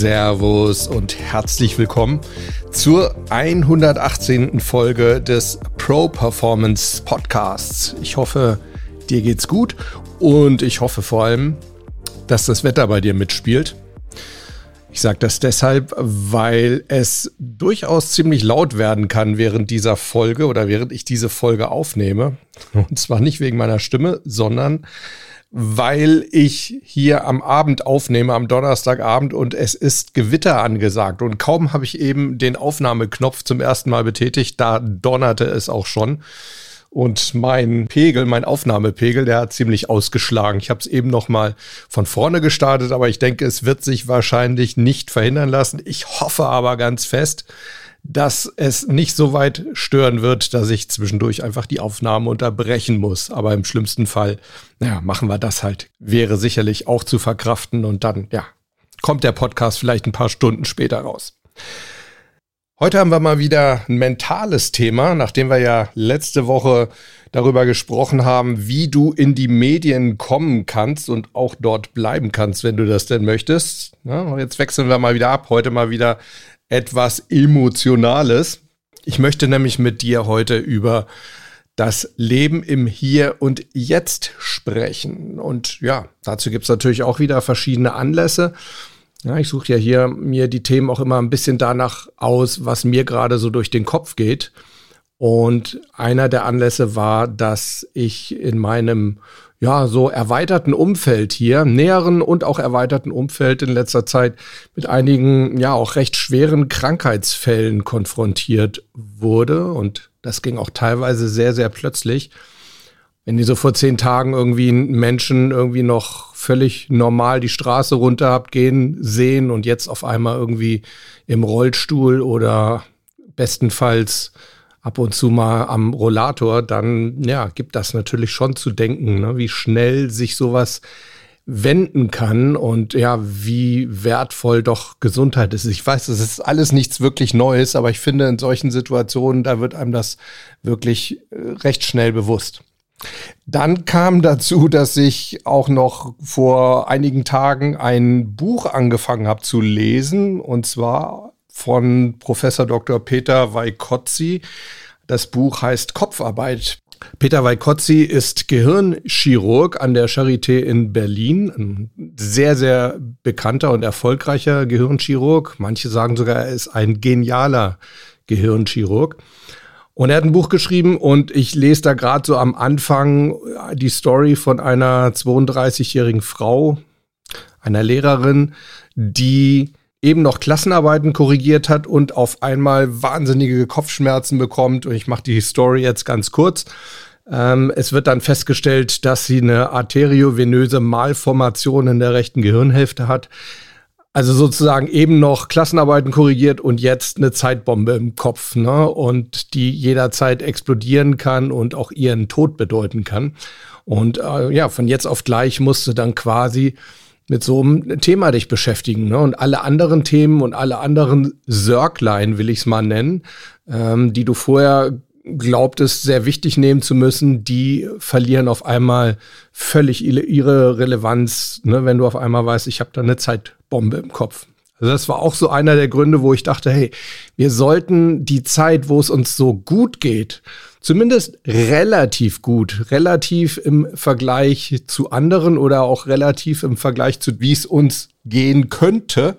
Servus und herzlich willkommen zur 118. Folge des Pro Performance Podcasts. Ich hoffe, dir geht's gut und ich hoffe vor allem, dass das Wetter bei dir mitspielt. Ich sage das deshalb, weil es durchaus ziemlich laut werden kann während dieser Folge oder während ich diese Folge aufnehme. Und zwar nicht wegen meiner Stimme, sondern weil ich hier am Abend aufnehme, am Donnerstagabend und es ist Gewitter angesagt. Und kaum habe ich eben den Aufnahmeknopf zum ersten Mal betätigt, da donnerte es auch schon. Und mein Pegel, mein Aufnahmepegel, der hat ziemlich ausgeschlagen. Ich habe es eben noch mal von vorne gestartet, aber ich denke, es wird sich wahrscheinlich nicht verhindern lassen. Ich hoffe aber ganz fest, dass es nicht so weit stören wird, dass ich zwischendurch einfach die Aufnahme unterbrechen muss. Aber im schlimmsten Fall, naja, machen wir das halt. Wäre sicherlich auch zu verkraften und dann, ja, kommt der Podcast vielleicht ein paar Stunden später raus. Heute haben wir mal wieder ein mentales Thema, nachdem wir ja letzte Woche darüber gesprochen haben, wie du in die Medien kommen kannst und auch dort bleiben kannst, wenn du das denn möchtest. Ja, jetzt wechseln wir mal wieder ab. Heute mal wieder etwas Emotionales. Ich möchte nämlich mit dir heute über das Leben im Hier und Jetzt sprechen. Und ja, dazu gibt es natürlich auch wieder verschiedene Anlässe. Ja, ich suche ja hier mir die Themen auch immer ein bisschen danach aus, was mir gerade so durch den Kopf geht. Und einer der Anlässe war, dass ich in meinem ja, so erweiterten Umfeld hier, näheren und auch erweiterten Umfeld in letzter Zeit mit einigen, ja, auch recht schweren Krankheitsfällen konfrontiert wurde. Und das ging auch teilweise sehr, sehr plötzlich. Wenn die so vor zehn Tagen irgendwie Menschen irgendwie noch völlig normal die Straße runter habt gehen sehen und jetzt auf einmal irgendwie im Rollstuhl oder bestenfalls ab und zu mal am Rollator, dann ja, gibt das natürlich schon zu denken, ne? wie schnell sich sowas wenden kann und ja, wie wertvoll doch Gesundheit ist. Ich weiß, das ist alles nichts wirklich Neues, aber ich finde, in solchen Situationen, da wird einem das wirklich äh, recht schnell bewusst. Dann kam dazu, dass ich auch noch vor einigen Tagen ein Buch angefangen habe zu lesen, und zwar von Professor Dr. Peter Weikotzi. Das Buch heißt Kopfarbeit. Peter Weikotzi ist Gehirnchirurg an der Charité in Berlin. Ein sehr, sehr bekannter und erfolgreicher Gehirnchirurg. Manche sagen sogar, er ist ein genialer Gehirnchirurg. Und er hat ein Buch geschrieben und ich lese da gerade so am Anfang die Story von einer 32-jährigen Frau, einer Lehrerin, die eben noch Klassenarbeiten korrigiert hat und auf einmal wahnsinnige Kopfschmerzen bekommt. Und ich mache die Story jetzt ganz kurz. Ähm, es wird dann festgestellt, dass sie eine arteriovenöse Malformation in der rechten Gehirnhälfte hat. Also sozusagen eben noch Klassenarbeiten korrigiert und jetzt eine Zeitbombe im Kopf, ne? Und die jederzeit explodieren kann und auch ihren Tod bedeuten kann. Und äh, ja, von jetzt auf gleich musste dann quasi mit so einem Thema dich beschäftigen. Ne? Und alle anderen Themen und alle anderen Sörglein, will ich es mal nennen, ähm, die du vorher glaubtest, sehr wichtig nehmen zu müssen, die verlieren auf einmal völlig ihre Relevanz, ne? wenn du auf einmal weißt, ich habe da eine Zeitbombe im Kopf. Also das war auch so einer der Gründe, wo ich dachte, hey, wir sollten die Zeit, wo es uns so gut geht, zumindest relativ gut, relativ im Vergleich zu anderen oder auch relativ im Vergleich zu, wie es uns gehen könnte,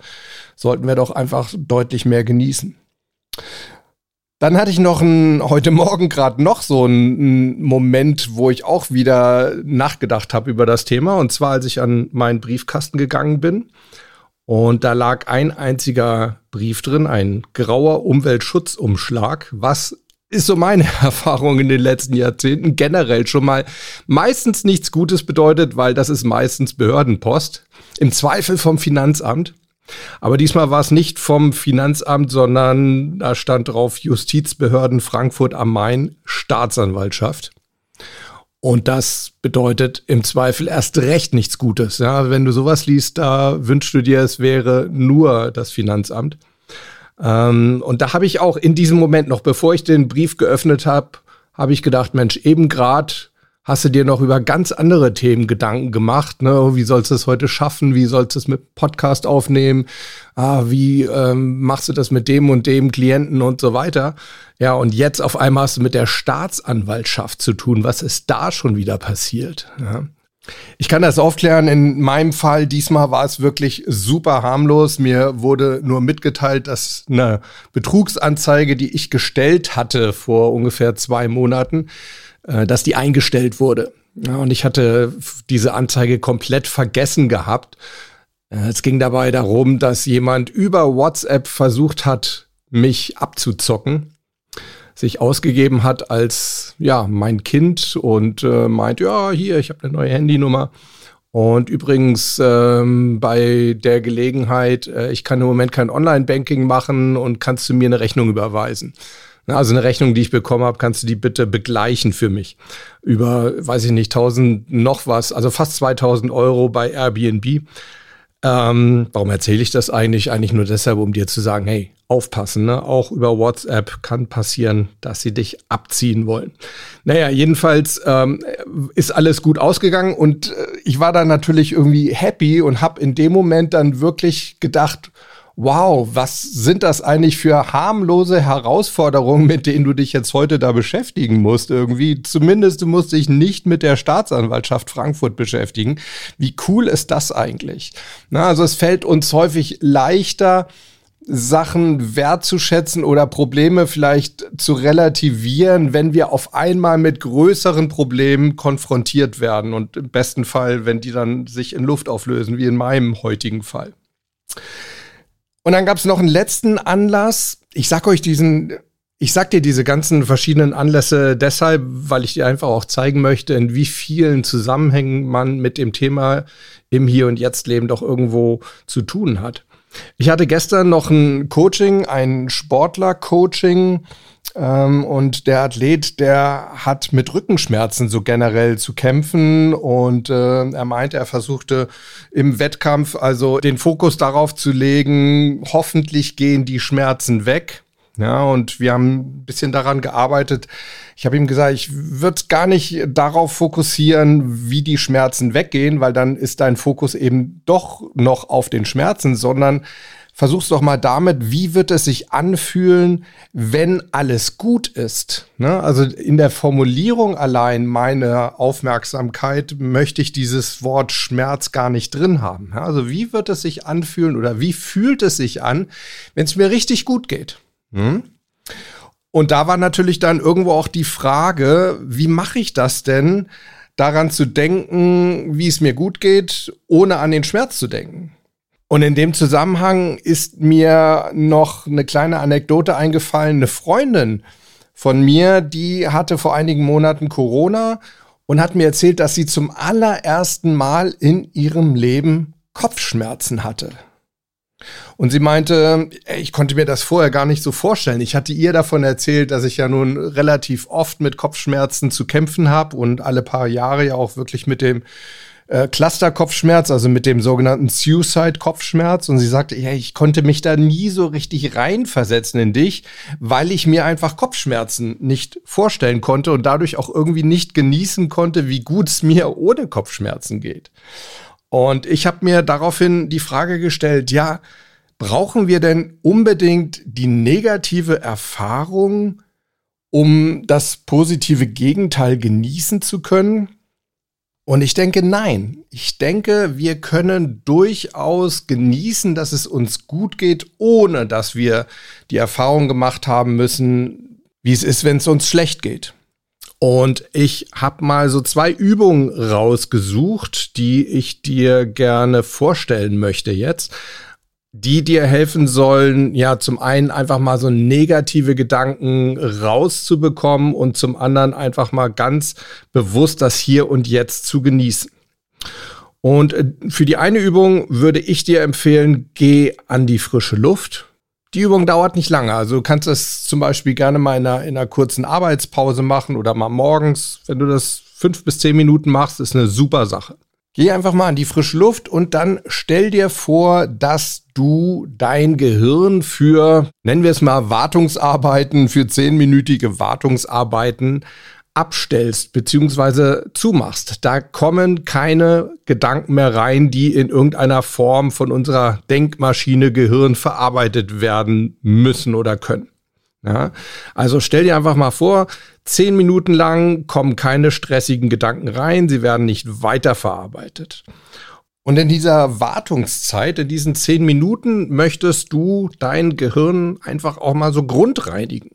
sollten wir doch einfach deutlich mehr genießen. Dann hatte ich noch ein, heute Morgen gerade noch so einen Moment, wo ich auch wieder nachgedacht habe über das Thema. Und zwar, als ich an meinen Briefkasten gegangen bin. Und da lag ein einziger Brief drin, ein grauer Umweltschutzumschlag, was ist so meine Erfahrung in den letzten Jahrzehnten generell schon mal meistens nichts Gutes bedeutet, weil das ist meistens Behördenpost. Im Zweifel vom Finanzamt. Aber diesmal war es nicht vom Finanzamt, sondern da stand drauf Justizbehörden Frankfurt am Main, Staatsanwaltschaft. Und das bedeutet im Zweifel erst recht nichts Gutes. Ja, wenn du sowas liest, da wünschst du dir, es wäre nur das Finanzamt. Ähm, und da habe ich auch in diesem Moment noch, bevor ich den Brief geöffnet habe, habe ich gedacht, Mensch, eben gerade hast du dir noch über ganz andere Themen Gedanken gemacht. Ne? Wie sollst du es heute schaffen? Wie sollst du es mit Podcast aufnehmen? Ah, wie ähm, machst du das mit dem und dem Klienten und so weiter? Ja, und jetzt auf einmal hast du mit der Staatsanwaltschaft zu tun. Was ist da schon wieder passiert? Ja? Ich kann das aufklären. In meinem Fall, diesmal war es wirklich super harmlos. Mir wurde nur mitgeteilt, dass eine Betrugsanzeige, die ich gestellt hatte vor ungefähr zwei Monaten, äh, dass die eingestellt wurde. Und ich hatte diese Anzeige komplett vergessen gehabt. Äh, es ging dabei darum, dass jemand über WhatsApp versucht hat, mich abzuzocken, sich ausgegeben hat als ja mein Kind und äh, meint, ja hier, ich habe eine neue Handynummer. Und übrigens ähm, bei der Gelegenheit, äh, ich kann im Moment kein Online-Banking machen und kannst du mir eine Rechnung überweisen. Also eine Rechnung, die ich bekommen habe, kannst du die bitte begleichen für mich. Über, weiß ich nicht, 1000 noch was, also fast 2000 Euro bei Airbnb. Ähm, warum erzähle ich das eigentlich? Eigentlich nur deshalb, um dir zu sagen, hey, aufpassen, ne? Auch über WhatsApp kann passieren, dass sie dich abziehen wollen. Naja, jedenfalls ähm, ist alles gut ausgegangen und äh, ich war dann natürlich irgendwie happy und habe in dem Moment dann wirklich gedacht, wow, was sind das eigentlich für harmlose Herausforderungen, mit denen du dich jetzt heute da beschäftigen musst? Irgendwie, zumindest du musst dich nicht mit der Staatsanwaltschaft Frankfurt beschäftigen. Wie cool ist das eigentlich? Na, also es fällt uns häufig leichter, Sachen wertzuschätzen oder Probleme vielleicht zu relativieren, wenn wir auf einmal mit größeren Problemen konfrontiert werden und im besten Fall, wenn die dann sich in Luft auflösen, wie in meinem heutigen Fall. Und dann gab es noch einen letzten Anlass. Ich sag euch diesen, ich sag dir diese ganzen verschiedenen Anlässe deshalb, weil ich dir einfach auch zeigen möchte, in wie vielen Zusammenhängen man mit dem Thema im Hier und Jetzt Leben doch irgendwo zu tun hat. Ich hatte gestern noch ein Coaching, ein Sportler-Coaching ähm, und der Athlet, der hat mit Rückenschmerzen so generell zu kämpfen und äh, er meinte, er versuchte im Wettkampf also den Fokus darauf zu legen, hoffentlich gehen die Schmerzen weg. Ja, und wir haben ein bisschen daran gearbeitet. Ich habe ihm gesagt, ich würde gar nicht darauf fokussieren, wie die Schmerzen weggehen, weil dann ist dein Fokus eben doch noch auf den Schmerzen, sondern versuch's doch mal damit, wie wird es sich anfühlen, wenn alles gut ist. Ne? Also in der Formulierung allein meiner Aufmerksamkeit möchte ich dieses Wort Schmerz gar nicht drin haben. Also wie wird es sich anfühlen oder wie fühlt es sich an, wenn es mir richtig gut geht? Hm? Und da war natürlich dann irgendwo auch die Frage, wie mache ich das denn, daran zu denken, wie es mir gut geht, ohne an den Schmerz zu denken? Und in dem Zusammenhang ist mir noch eine kleine Anekdote eingefallen. Eine Freundin von mir, die hatte vor einigen Monaten Corona und hat mir erzählt, dass sie zum allerersten Mal in ihrem Leben Kopfschmerzen hatte. Und sie meinte, ich konnte mir das vorher gar nicht so vorstellen. Ich hatte ihr davon erzählt, dass ich ja nun relativ oft mit Kopfschmerzen zu kämpfen habe und alle paar Jahre ja auch wirklich mit dem äh, Cluster-Kopfschmerz, also mit dem sogenannten Suicide-Kopfschmerz. Und sie sagte, ja, ich konnte mich da nie so richtig reinversetzen in dich, weil ich mir einfach Kopfschmerzen nicht vorstellen konnte und dadurch auch irgendwie nicht genießen konnte, wie gut es mir ohne Kopfschmerzen geht. Und ich habe mir daraufhin die Frage gestellt, ja, brauchen wir denn unbedingt die negative Erfahrung, um das positive Gegenteil genießen zu können? Und ich denke, nein. Ich denke, wir können durchaus genießen, dass es uns gut geht, ohne dass wir die Erfahrung gemacht haben müssen, wie es ist, wenn es uns schlecht geht. Und ich habe mal so zwei Übungen rausgesucht, die ich dir gerne vorstellen möchte jetzt die dir helfen sollen, ja, zum einen einfach mal so negative Gedanken rauszubekommen und zum anderen einfach mal ganz bewusst das Hier und Jetzt zu genießen. Und äh, für die eine Übung würde ich dir empfehlen, geh an die frische Luft. Die Übung dauert nicht lange. Also du kannst das zum Beispiel gerne mal in einer, in einer kurzen Arbeitspause machen oder mal morgens, wenn du das fünf bis zehn Minuten machst, ist eine super Sache. Geh einfach mal an die frische Luft und dann stell dir vor, dass du dein Gehirn für, nennen wir es mal, Wartungsarbeiten, für zehnminütige Wartungsarbeiten abstellst beziehungsweise zumachst. Da kommen keine Gedanken mehr rein, die in irgendeiner Form von unserer Denkmaschine Gehirn verarbeitet werden müssen oder können. Ja, also stell dir einfach mal vor, zehn Minuten lang kommen keine stressigen Gedanken rein, sie werden nicht weiterverarbeitet. Und in dieser Wartungszeit, in diesen zehn Minuten, möchtest du dein Gehirn einfach auch mal so grundreinigen.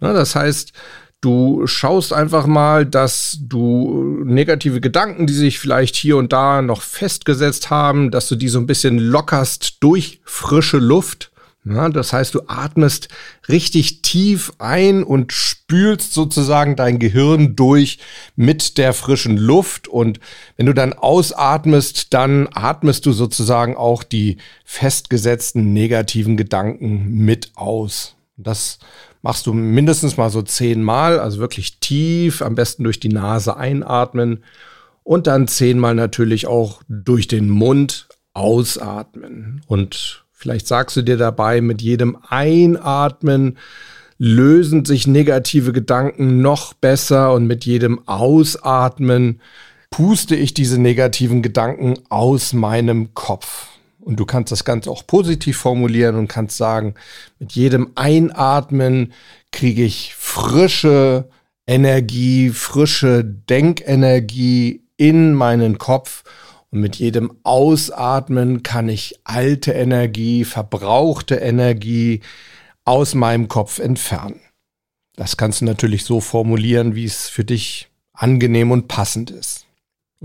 Ja, das heißt, Du schaust einfach mal, dass du negative Gedanken, die sich vielleicht hier und da noch festgesetzt haben, dass du die so ein bisschen lockerst durch frische Luft. Ja, das heißt, du atmest richtig tief ein und spülst sozusagen dein Gehirn durch mit der frischen Luft. Und wenn du dann ausatmest, dann atmest du sozusagen auch die festgesetzten negativen Gedanken mit aus. Das machst du mindestens mal so zehnmal, also wirklich tief, am besten durch die Nase einatmen und dann zehnmal natürlich auch durch den Mund ausatmen. Und vielleicht sagst du dir dabei, mit jedem Einatmen lösen sich negative Gedanken noch besser und mit jedem Ausatmen puste ich diese negativen Gedanken aus meinem Kopf. Und du kannst das Ganze auch positiv formulieren und kannst sagen, mit jedem Einatmen kriege ich frische Energie, frische Denkenergie in meinen Kopf. Und mit jedem Ausatmen kann ich alte Energie, verbrauchte Energie aus meinem Kopf entfernen. Das kannst du natürlich so formulieren, wie es für dich angenehm und passend ist.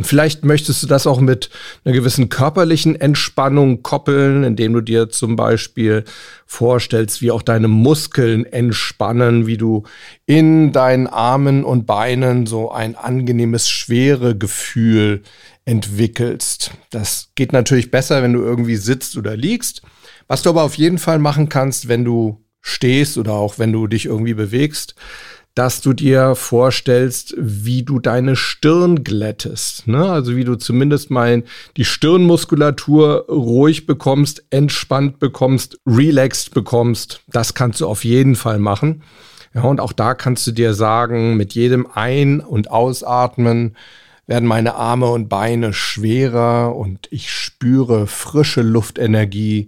Und vielleicht möchtest du das auch mit einer gewissen körperlichen Entspannung koppeln, indem du dir zum Beispiel vorstellst, wie auch deine Muskeln entspannen, wie du in deinen Armen und Beinen so ein angenehmes schwere Gefühl entwickelst. Das geht natürlich besser, wenn du irgendwie sitzt oder liegst. Was du aber auf jeden Fall machen kannst, wenn du stehst oder auch wenn du dich irgendwie bewegst, dass du dir vorstellst, wie du deine Stirn glättest. Ne? Also wie du zumindest mal die Stirnmuskulatur ruhig bekommst, entspannt bekommst, relaxed bekommst. Das kannst du auf jeden Fall machen. Ja, und auch da kannst du dir sagen, mit jedem Ein- und Ausatmen werden meine Arme und Beine schwerer und ich spüre frische Luftenergie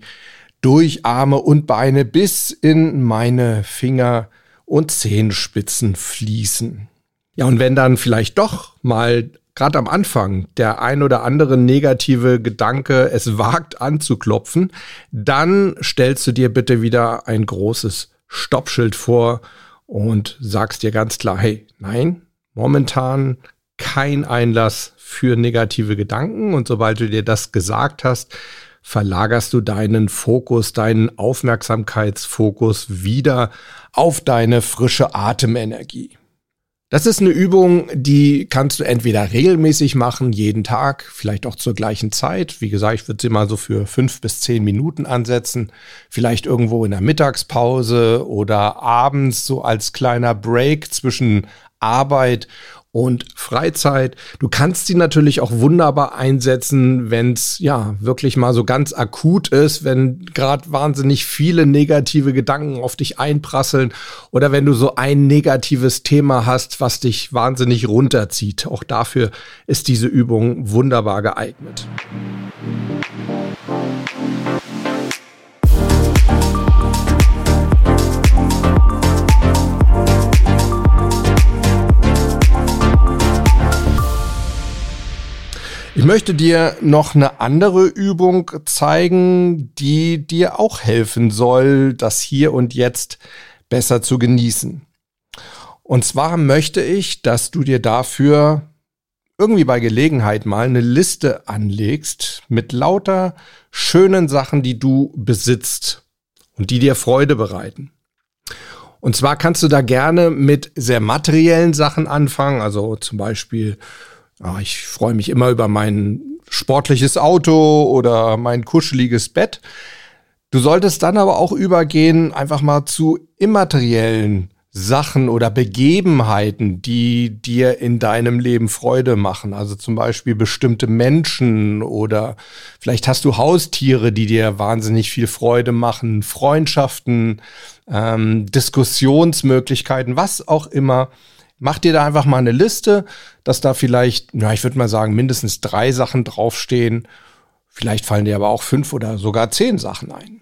durch Arme und Beine bis in meine Finger und Zehenspitzen fließen. Ja, und wenn dann vielleicht doch mal gerade am Anfang der ein oder andere negative Gedanke es wagt anzuklopfen, dann stellst du dir bitte wieder ein großes Stoppschild vor und sagst dir ganz klar, hey, nein, momentan kein Einlass für negative Gedanken. Und sobald du dir das gesagt hast, verlagerst du deinen Fokus, deinen Aufmerksamkeitsfokus wieder auf deine frische Atemenergie. Das ist eine Übung, die kannst du entweder regelmäßig machen, jeden Tag, vielleicht auch zur gleichen Zeit. Wie gesagt, ich würde sie mal so für fünf bis zehn Minuten ansetzen. Vielleicht irgendwo in der Mittagspause oder abends so als kleiner Break zwischen Arbeit und Freizeit. Du kannst sie natürlich auch wunderbar einsetzen, wenn es ja wirklich mal so ganz akut ist, wenn gerade wahnsinnig viele negative Gedanken auf dich einprasseln oder wenn du so ein negatives Thema hast, was dich wahnsinnig runterzieht. Auch dafür ist diese Übung wunderbar geeignet. Ich möchte dir noch eine andere Übung zeigen, die dir auch helfen soll, das hier und jetzt besser zu genießen. Und zwar möchte ich, dass du dir dafür irgendwie bei Gelegenheit mal eine Liste anlegst mit lauter schönen Sachen, die du besitzt und die dir Freude bereiten. Und zwar kannst du da gerne mit sehr materiellen Sachen anfangen, also zum Beispiel Ah, ich freue mich immer über meinen sportliches Auto oder mein kuscheliges Bett. Du solltest dann aber auch übergehen, einfach mal zu immateriellen Sachen oder Begebenheiten, die dir in deinem Leben Freude machen. Also zum Beispiel bestimmte Menschen oder vielleicht hast du Haustiere, die dir wahnsinnig viel Freude machen, Freundschaften, ähm, Diskussionsmöglichkeiten, was auch immer. Mach dir da einfach mal eine Liste, dass da vielleicht, ja, ich würde mal sagen, mindestens drei Sachen draufstehen. Vielleicht fallen dir aber auch fünf oder sogar zehn Sachen ein.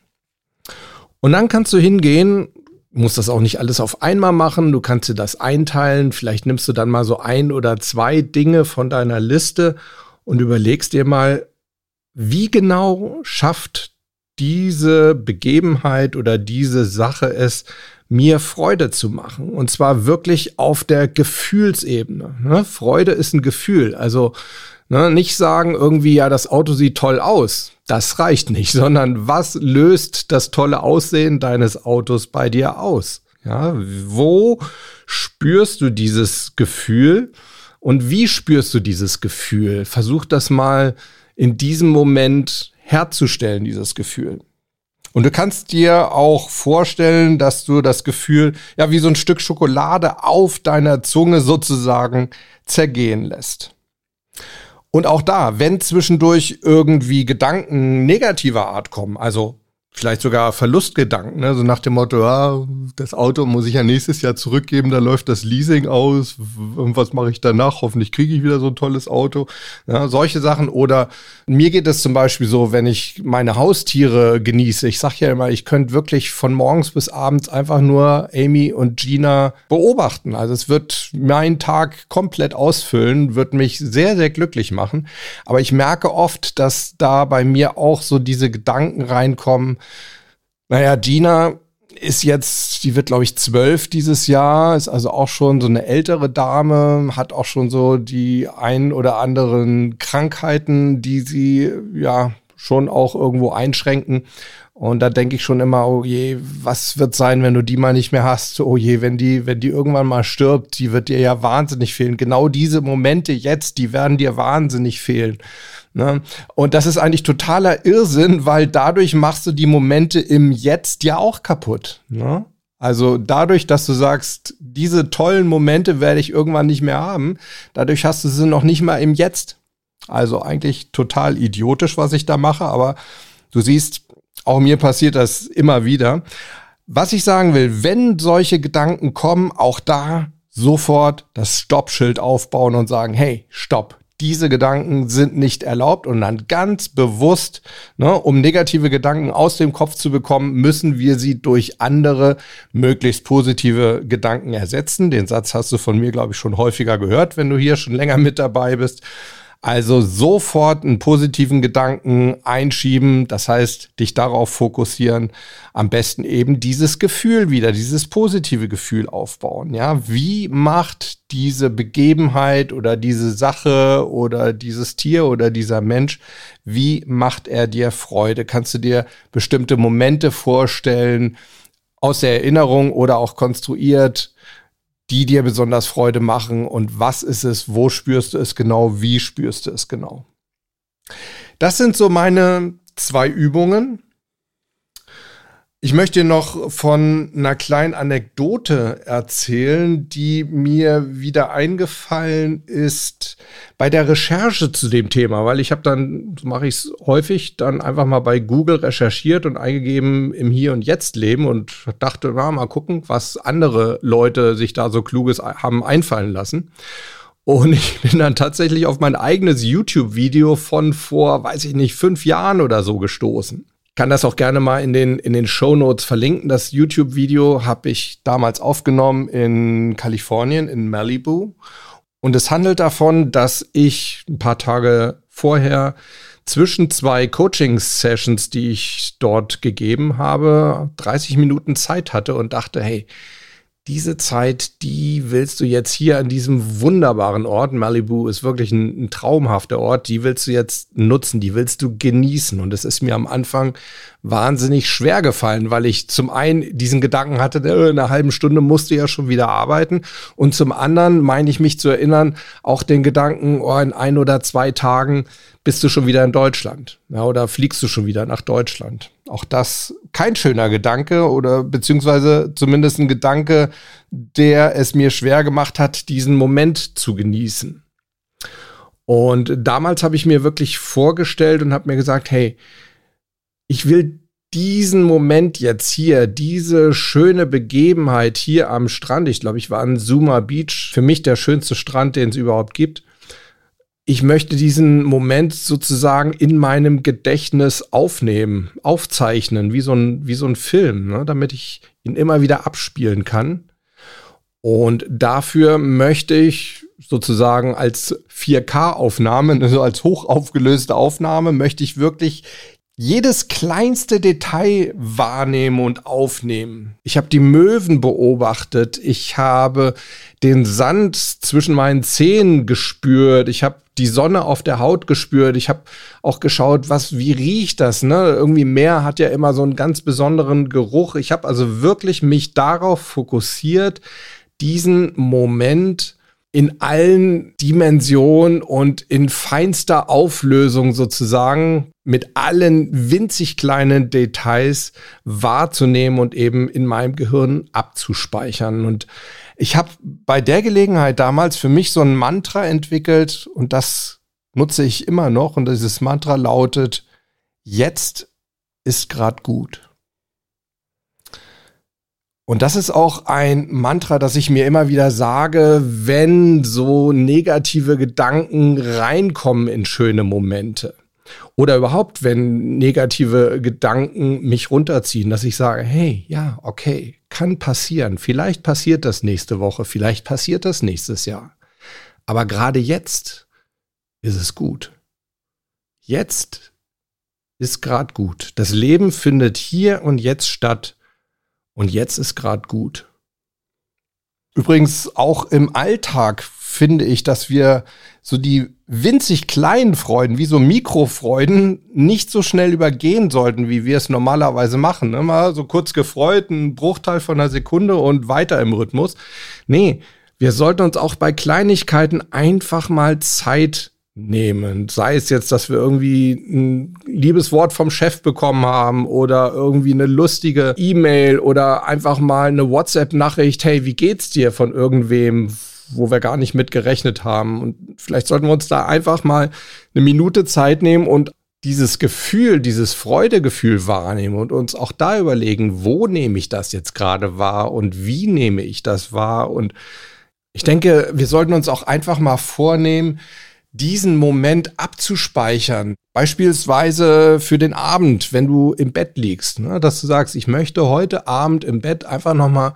Und dann kannst du hingehen musst das auch nicht alles auf einmal machen. Du kannst dir das einteilen. Vielleicht nimmst du dann mal so ein oder zwei Dinge von deiner Liste und überlegst dir mal, wie genau schafft diese Begebenheit oder diese Sache es, mir Freude zu machen. Und zwar wirklich auf der Gefühlsebene. Ne? Freude ist ein Gefühl. Also Ne, nicht sagen irgendwie, ja, das Auto sieht toll aus. Das reicht nicht, sondern was löst das tolle Aussehen deines Autos bei dir aus? Ja, wo spürst du dieses Gefühl und wie spürst du dieses Gefühl? Versuch das mal in diesem Moment herzustellen, dieses Gefühl. Und du kannst dir auch vorstellen, dass du das Gefühl, ja, wie so ein Stück Schokolade auf deiner Zunge sozusagen zergehen lässt. Und auch da, wenn zwischendurch irgendwie Gedanken negativer Art kommen, also vielleicht sogar Verlustgedanken, ne? so nach dem Motto, ja, das Auto muss ich ja nächstes Jahr zurückgeben, da läuft das Leasing aus, was mache ich danach? Hoffentlich kriege ich wieder so ein tolles Auto. Ja, solche Sachen. Oder mir geht es zum Beispiel so, wenn ich meine Haustiere genieße. Ich sage ja immer, ich könnte wirklich von morgens bis abends einfach nur Amy und Gina beobachten. Also es wird meinen Tag komplett ausfüllen, wird mich sehr, sehr glücklich machen. Aber ich merke oft, dass da bei mir auch so diese Gedanken reinkommen, naja, Gina ist jetzt, die wird glaube ich zwölf dieses Jahr, ist also auch schon so eine ältere Dame, hat auch schon so die ein oder anderen Krankheiten, die sie ja schon auch irgendwo einschränken. Und da denke ich schon immer, oh je, was wird sein, wenn du die mal nicht mehr hast? Oh je, wenn die, wenn die irgendwann mal stirbt, die wird dir ja wahnsinnig fehlen. Genau diese Momente jetzt, die werden dir wahnsinnig fehlen. Ne? Und das ist eigentlich totaler Irrsinn, weil dadurch machst du die Momente im Jetzt ja auch kaputt. Ne? Also dadurch, dass du sagst, diese tollen Momente werde ich irgendwann nicht mehr haben, dadurch hast du sie noch nicht mal im Jetzt. Also eigentlich total idiotisch, was ich da mache, aber du siehst, auch mir passiert das immer wieder. Was ich sagen will, wenn solche Gedanken kommen, auch da sofort das Stoppschild aufbauen und sagen, hey, stopp, diese Gedanken sind nicht erlaubt und dann ganz bewusst, ne, um negative Gedanken aus dem Kopf zu bekommen, müssen wir sie durch andere, möglichst positive Gedanken ersetzen. Den Satz hast du von mir, glaube ich, schon häufiger gehört, wenn du hier schon länger mit dabei bist. Also sofort einen positiven Gedanken einschieben, das heißt, dich darauf fokussieren, am besten eben dieses Gefühl wieder, dieses positive Gefühl aufbauen. Ja, wie macht diese Begebenheit oder diese Sache oder dieses Tier oder dieser Mensch, wie macht er dir Freude? Kannst du dir bestimmte Momente vorstellen aus der Erinnerung oder auch konstruiert? Die dir besonders Freude machen und was ist es, wo spürst du es genau, wie spürst du es genau. Das sind so meine zwei Übungen. Ich möchte noch von einer kleinen Anekdote erzählen, die mir wieder eingefallen ist bei der Recherche zu dem Thema, weil ich habe dann, so mache ich es häufig, dann einfach mal bei Google recherchiert und eingegeben im Hier und Jetzt leben und dachte, na, mal gucken, was andere Leute sich da so kluges haben einfallen lassen. Und ich bin dann tatsächlich auf mein eigenes YouTube-Video von vor, weiß ich nicht, fünf Jahren oder so gestoßen kann das auch gerne mal in den, in den Show Notes verlinken. Das YouTube-Video habe ich damals aufgenommen in Kalifornien, in Malibu. Und es handelt davon, dass ich ein paar Tage vorher zwischen zwei Coaching-Sessions, die ich dort gegeben habe, 30 Minuten Zeit hatte und dachte, hey, diese Zeit, die willst du jetzt hier an diesem wunderbaren Ort, Malibu ist wirklich ein, ein, traumhafter Ort, die willst du jetzt nutzen, die willst du genießen. Und es ist mir am Anfang wahnsinnig schwer gefallen, weil ich zum einen diesen Gedanken hatte, äh, in einer halben Stunde musst du ja schon wieder arbeiten. Und zum anderen meine ich mich zu erinnern, auch den Gedanken, oh, in ein oder zwei Tagen bist du schon wieder in Deutschland. Ja, oder fliegst du schon wieder nach Deutschland. Auch das kein schöner Gedanke oder beziehungsweise zumindest ein Gedanke, der es mir schwer gemacht hat, diesen Moment zu genießen. Und damals habe ich mir wirklich vorgestellt und habe mir gesagt, hey, ich will diesen Moment jetzt hier, diese schöne Begebenheit hier am Strand, ich glaube, ich war an Zuma Beach, für mich der schönste Strand, den es überhaupt gibt, ich möchte diesen Moment sozusagen in meinem Gedächtnis aufnehmen, aufzeichnen, wie so ein, wie so ein Film, ne, damit ich ihn immer wieder abspielen kann. Und dafür möchte ich sozusagen als 4K-Aufnahme, also als hochaufgelöste Aufnahme, möchte ich wirklich jedes kleinste Detail wahrnehmen und aufnehmen. Ich habe die Möwen beobachtet, ich habe den Sand zwischen meinen Zähnen gespürt, ich habe die Sonne auf der Haut gespürt, ich habe auch geschaut, was wie riecht das, ne? Irgendwie Meer hat ja immer so einen ganz besonderen Geruch. Ich habe also wirklich mich darauf fokussiert, diesen Moment in allen Dimensionen und in feinster Auflösung sozusagen mit allen winzig kleinen Details wahrzunehmen und eben in meinem Gehirn abzuspeichern. Und ich habe bei der Gelegenheit damals für mich so ein Mantra entwickelt und das nutze ich immer noch und dieses Mantra lautet, jetzt ist gerade gut. Und das ist auch ein Mantra, das ich mir immer wieder sage, wenn so negative Gedanken reinkommen in schöne Momente. Oder überhaupt, wenn negative Gedanken mich runterziehen, dass ich sage, hey, ja, okay, kann passieren. Vielleicht passiert das nächste Woche, vielleicht passiert das nächstes Jahr. Aber gerade jetzt ist es gut. Jetzt ist gerade gut. Das Leben findet hier und jetzt statt und jetzt ist gerade gut. Übrigens auch im Alltag finde ich, dass wir so die winzig kleinen Freuden, wie so Mikrofreuden, nicht so schnell übergehen sollten, wie wir es normalerweise machen. Immer ne? so kurz gefreut, ein Bruchteil von einer Sekunde und weiter im Rhythmus. Nee, wir sollten uns auch bei Kleinigkeiten einfach mal Zeit nehmen. Sei es jetzt, dass wir irgendwie ein liebes Wort vom Chef bekommen haben oder irgendwie eine lustige E-Mail oder einfach mal eine WhatsApp-Nachricht, hey, wie geht's dir von irgendwem, wo wir gar nicht mit gerechnet haben. Und vielleicht sollten wir uns da einfach mal eine Minute Zeit nehmen und dieses Gefühl, dieses Freudegefühl wahrnehmen und uns auch da überlegen, wo nehme ich das jetzt gerade wahr und wie nehme ich das wahr. Und ich denke, wir sollten uns auch einfach mal vornehmen, diesen Moment abzuspeichern. Beispielsweise für den Abend, wenn du im Bett liegst, ne, dass du sagst, ich möchte heute Abend im Bett einfach nochmal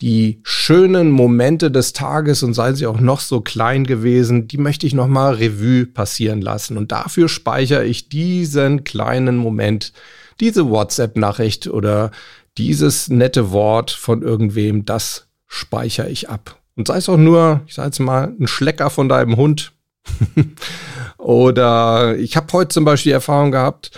die schönen Momente des Tages und seien sie auch noch so klein gewesen, die möchte ich nochmal Revue passieren lassen. Und dafür speichere ich diesen kleinen Moment, diese WhatsApp-Nachricht oder dieses nette Wort von irgendwem, das speichere ich ab. Und sei es auch nur, ich sage jetzt mal, ein Schlecker von deinem Hund, Oder ich habe heute zum Beispiel die Erfahrung gehabt,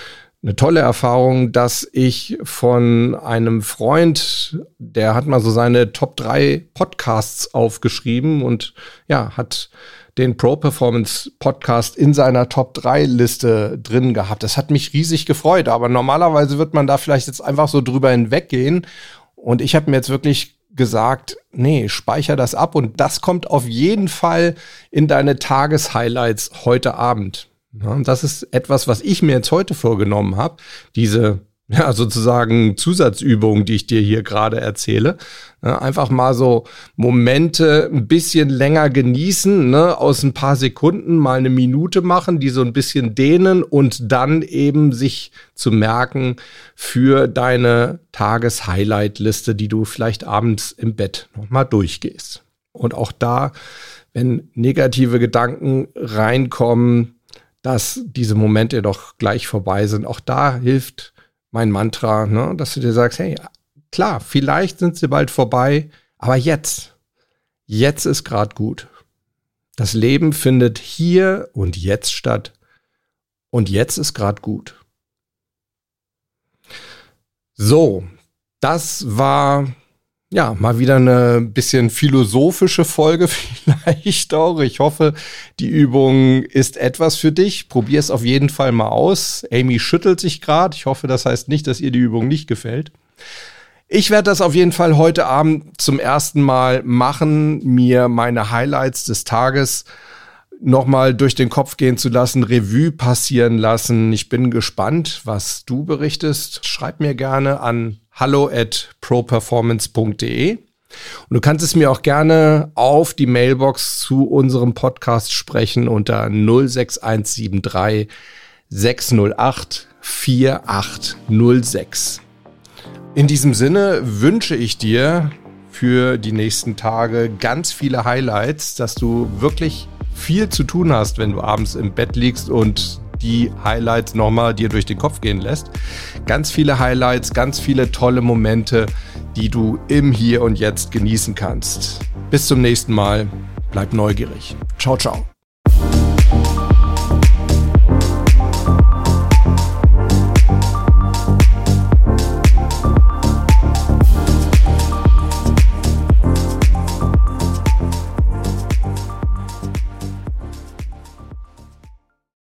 eine tolle Erfahrung, dass ich von einem Freund, der hat mal so seine Top 3 Podcasts aufgeschrieben und ja, hat den Pro Performance Podcast in seiner Top 3 Liste drin gehabt. Das hat mich riesig gefreut, aber normalerweise wird man da vielleicht jetzt einfach so drüber hinweggehen. Und ich habe mir jetzt wirklich gesagt, nee, speicher das ab und das kommt auf jeden Fall in deine Tageshighlights heute Abend. Ja, das ist etwas, was ich mir jetzt heute vorgenommen habe, diese ja, sozusagen Zusatzübungen, die ich dir hier gerade erzähle. Ja, einfach mal so Momente ein bisschen länger genießen, ne, aus ein paar Sekunden mal eine Minute machen, die so ein bisschen dehnen und dann eben sich zu merken für deine Tages-Highlight-Liste, die du vielleicht abends im Bett nochmal durchgehst. Und auch da, wenn negative Gedanken reinkommen, dass diese Momente doch gleich vorbei sind, auch da hilft mein Mantra, ne? dass du dir sagst, hey, klar, vielleicht sind sie bald vorbei, Aber jetzt, jetzt ist gerade gut. Das Leben findet hier und jetzt statt. Und jetzt ist gerade gut. So, das war ja mal wieder eine bisschen philosophische Folge vielleicht auch. Ich hoffe, die Übung ist etwas für dich. Probier es auf jeden Fall mal aus. Amy schüttelt sich gerade. Ich hoffe, das heißt nicht, dass ihr die Übung nicht gefällt. Ich werde das auf jeden Fall heute Abend zum ersten Mal machen, mir meine Highlights des Tages nochmal durch den Kopf gehen zu lassen, Revue passieren lassen. Ich bin gespannt, was du berichtest. Schreib mir gerne an hallo at properformance.de. Und du kannst es mir auch gerne auf die Mailbox zu unserem Podcast sprechen unter 06173 608 4806. In diesem Sinne wünsche ich dir für die nächsten Tage ganz viele Highlights, dass du wirklich viel zu tun hast, wenn du abends im Bett liegst und die Highlights nochmal dir durch den Kopf gehen lässt. Ganz viele Highlights, ganz viele tolle Momente, die du im Hier und Jetzt genießen kannst. Bis zum nächsten Mal. Bleib neugierig. Ciao, ciao.